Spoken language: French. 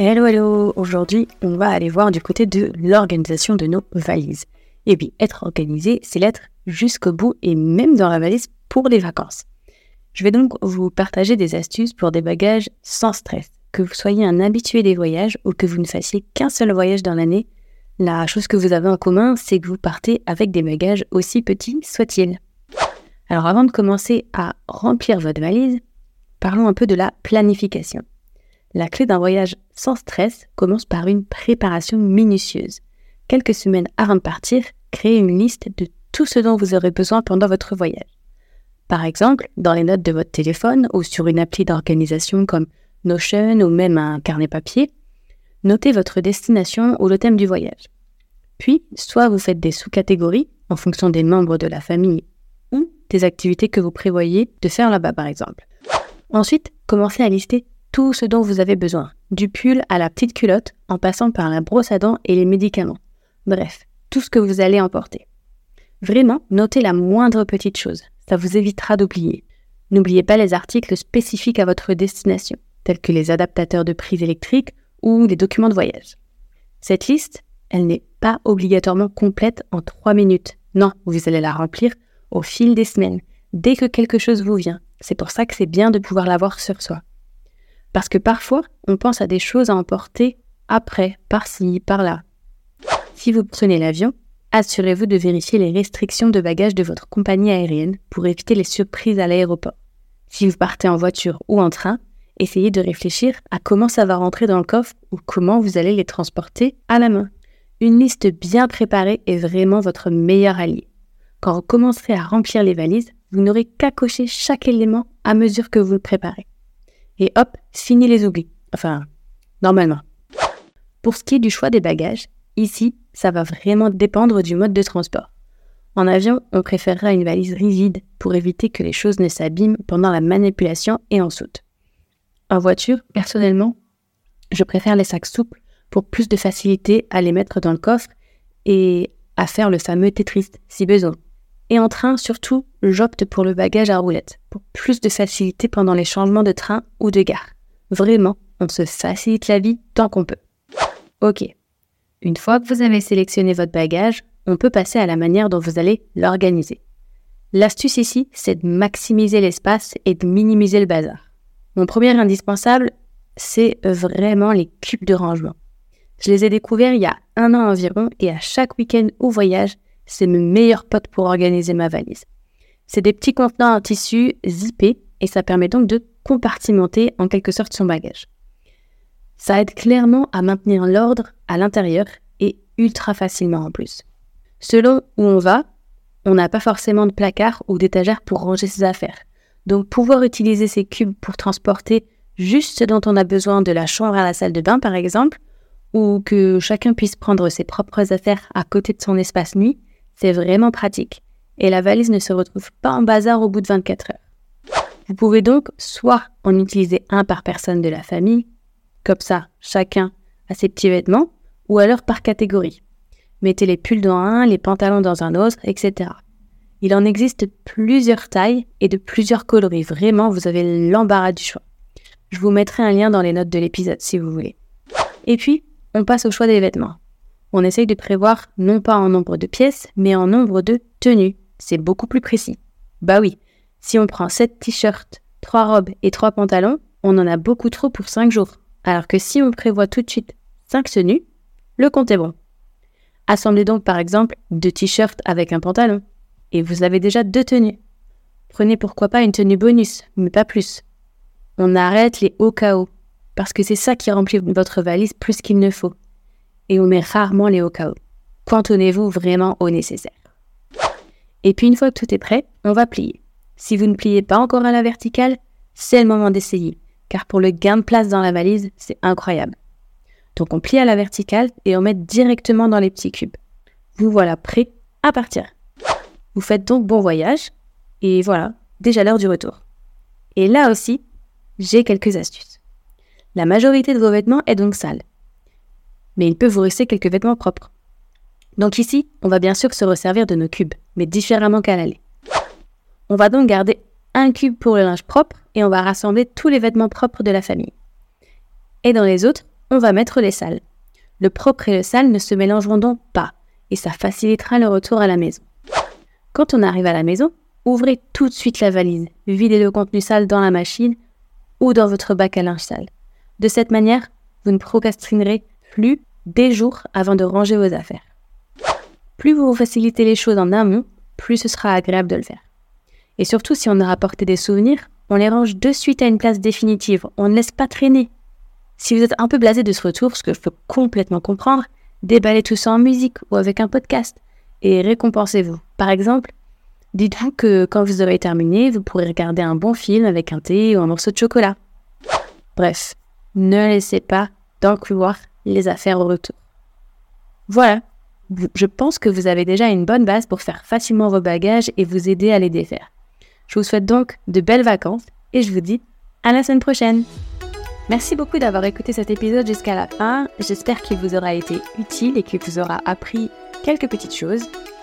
Hello hello Aujourd'hui, on va aller voir du côté de l'organisation de nos valises. Et puis, être organisé, c'est l'être jusqu'au bout et même dans la valise pour les vacances. Je vais donc vous partager des astuces pour des bagages sans stress. Que vous soyez un habitué des voyages ou que vous ne fassiez qu'un seul voyage dans l'année, la chose que vous avez en commun, c'est que vous partez avec des bagages aussi petits soient-ils. Alors avant de commencer à remplir votre valise, parlons un peu de la planification. La clé d'un voyage sans stress commence par une préparation minutieuse. Quelques semaines avant de partir, créez une liste de tout ce dont vous aurez besoin pendant votre voyage. Par exemple, dans les notes de votre téléphone ou sur une appli d'organisation comme Notion ou même un carnet papier, notez votre destination ou le thème du voyage. Puis, soit vous faites des sous-catégories en fonction des membres de la famille ou des activités que vous prévoyez de faire là-bas par exemple. Ensuite, commencez à lister tout ce dont vous avez besoin, du pull à la petite culotte, en passant par la brosse à dents et les médicaments. Bref, tout ce que vous allez emporter. Vraiment, notez la moindre petite chose, ça vous évitera d'oublier. N'oubliez pas les articles spécifiques à votre destination, tels que les adaptateurs de prise électrique ou les documents de voyage. Cette liste, elle n'est pas obligatoirement complète en trois minutes. Non, vous allez la remplir au fil des semaines, dès que quelque chose vous vient. C'est pour ça que c'est bien de pouvoir l'avoir sur soi. Parce que parfois, on pense à des choses à emporter après, par-ci, par-là. Si vous prenez l'avion, assurez-vous de vérifier les restrictions de bagages de votre compagnie aérienne pour éviter les surprises à l'aéroport. Si vous partez en voiture ou en train, essayez de réfléchir à comment ça va rentrer dans le coffre ou comment vous allez les transporter à la main. Une liste bien préparée est vraiment votre meilleur allié. Quand vous commencerez à remplir les valises, vous n'aurez qu'à cocher chaque élément à mesure que vous le préparez et hop, fini les oublis. Enfin, normalement. Pour ce qui est du choix des bagages, ici, ça va vraiment dépendre du mode de transport. En avion, on préférera une valise rigide pour éviter que les choses ne s'abîment pendant la manipulation et en soute. En voiture, personnellement, je préfère les sacs souples pour plus de facilité à les mettre dans le coffre et à faire le fameux Tetris si besoin. Et en train, surtout, j'opte pour le bagage à roulettes, pour plus de facilité pendant les changements de train ou de gare. Vraiment, on se facilite la vie tant qu'on peut. Ok. Une fois que vous avez sélectionné votre bagage, on peut passer à la manière dont vous allez l'organiser. L'astuce ici, c'est de maximiser l'espace et de minimiser le bazar. Mon premier indispensable, c'est vraiment les cubes de rangement. Je les ai découverts il y a un an environ et à chaque week-end ou voyage, c'est mes meilleurs potes pour organiser ma valise. C'est des petits contenants en tissu zippés et ça permet donc de compartimenter en quelque sorte son bagage. Ça aide clairement à maintenir l'ordre à l'intérieur et ultra facilement en plus. Selon où on va, on n'a pas forcément de placard ou d'étagère pour ranger ses affaires. Donc pouvoir utiliser ces cubes pour transporter juste ce dont on a besoin de la chambre à la salle de bain par exemple, ou que chacun puisse prendre ses propres affaires à côté de son espace nuit, c'est vraiment pratique. Et la valise ne se retrouve pas en bazar au bout de 24 heures. Vous pouvez donc soit en utiliser un par personne de la famille, comme ça, chacun a ses petits vêtements, ou alors par catégorie. Mettez les pulls dans un, les pantalons dans un autre, etc. Il en existe plusieurs tailles et de plusieurs coloris. Vraiment, vous avez l'embarras du choix. Je vous mettrai un lien dans les notes de l'épisode si vous voulez. Et puis, on passe au choix des vêtements on essaye de prévoir non pas en nombre de pièces, mais en nombre de tenues. C'est beaucoup plus précis. Bah oui, si on prend 7 t-shirts, 3 robes et 3 pantalons, on en a beaucoup trop pour 5 jours. Alors que si on prévoit tout de suite 5 tenues, le compte est bon. Assemblez donc par exemple deux t-shirts avec un pantalon, et vous avez déjà deux tenues. Prenez pourquoi pas une tenue bonus, mais pas plus. On arrête les hauts KO, parce que c'est ça qui remplit votre valise plus qu'il ne faut. Et on met rarement les hauts KO. Cantonnez-vous vraiment au nécessaire. Et puis une fois que tout est prêt, on va plier. Si vous ne pliez pas encore à la verticale, c'est le moment d'essayer, car pour le gain de place dans la valise, c'est incroyable. Donc on plie à la verticale et on met directement dans les petits cubes. Vous voilà prêt à partir. Vous faites donc bon voyage et voilà, déjà l'heure du retour. Et là aussi, j'ai quelques astuces. La majorité de vos vêtements est donc sale. Mais il peut vous rester quelques vêtements propres. Donc ici, on va bien sûr se resservir de nos cubes, mais différemment qu'à l'aller. On va donc garder un cube pour le linge propre et on va rassembler tous les vêtements propres de la famille. Et dans les autres, on va mettre les sales. Le propre et le sale ne se mélangeront donc pas et ça facilitera le retour à la maison. Quand on arrive à la maison, ouvrez tout de suite la valise, videz le contenu sale dans la machine ou dans votre bac à linge sale. De cette manière, vous ne procrastinerez plus des jours avant de ranger vos affaires. Plus vous vous facilitez les choses en amont, plus ce sera agréable de le faire. Et surtout, si on a rapporté des souvenirs, on les range de suite à une place définitive. On ne laisse pas traîner. Si vous êtes un peu blasé de ce retour, ce que je peux complètement comprendre, déballez tout ça en musique ou avec un podcast et récompensez-vous. Par exemple, dites-vous que quand vous aurez terminé, vous pourrez regarder un bon film avec un thé ou un morceau de chocolat. Bref, ne laissez pas d'enclouer les affaires au retour. Voilà, je pense que vous avez déjà une bonne base pour faire facilement vos bagages et vous aider à les défaire. Je vous souhaite donc de belles vacances et je vous dis à la semaine prochaine. Merci beaucoup d'avoir écouté cet épisode jusqu'à la fin. J'espère qu'il vous aura été utile et qu'il vous aura appris quelques petites choses.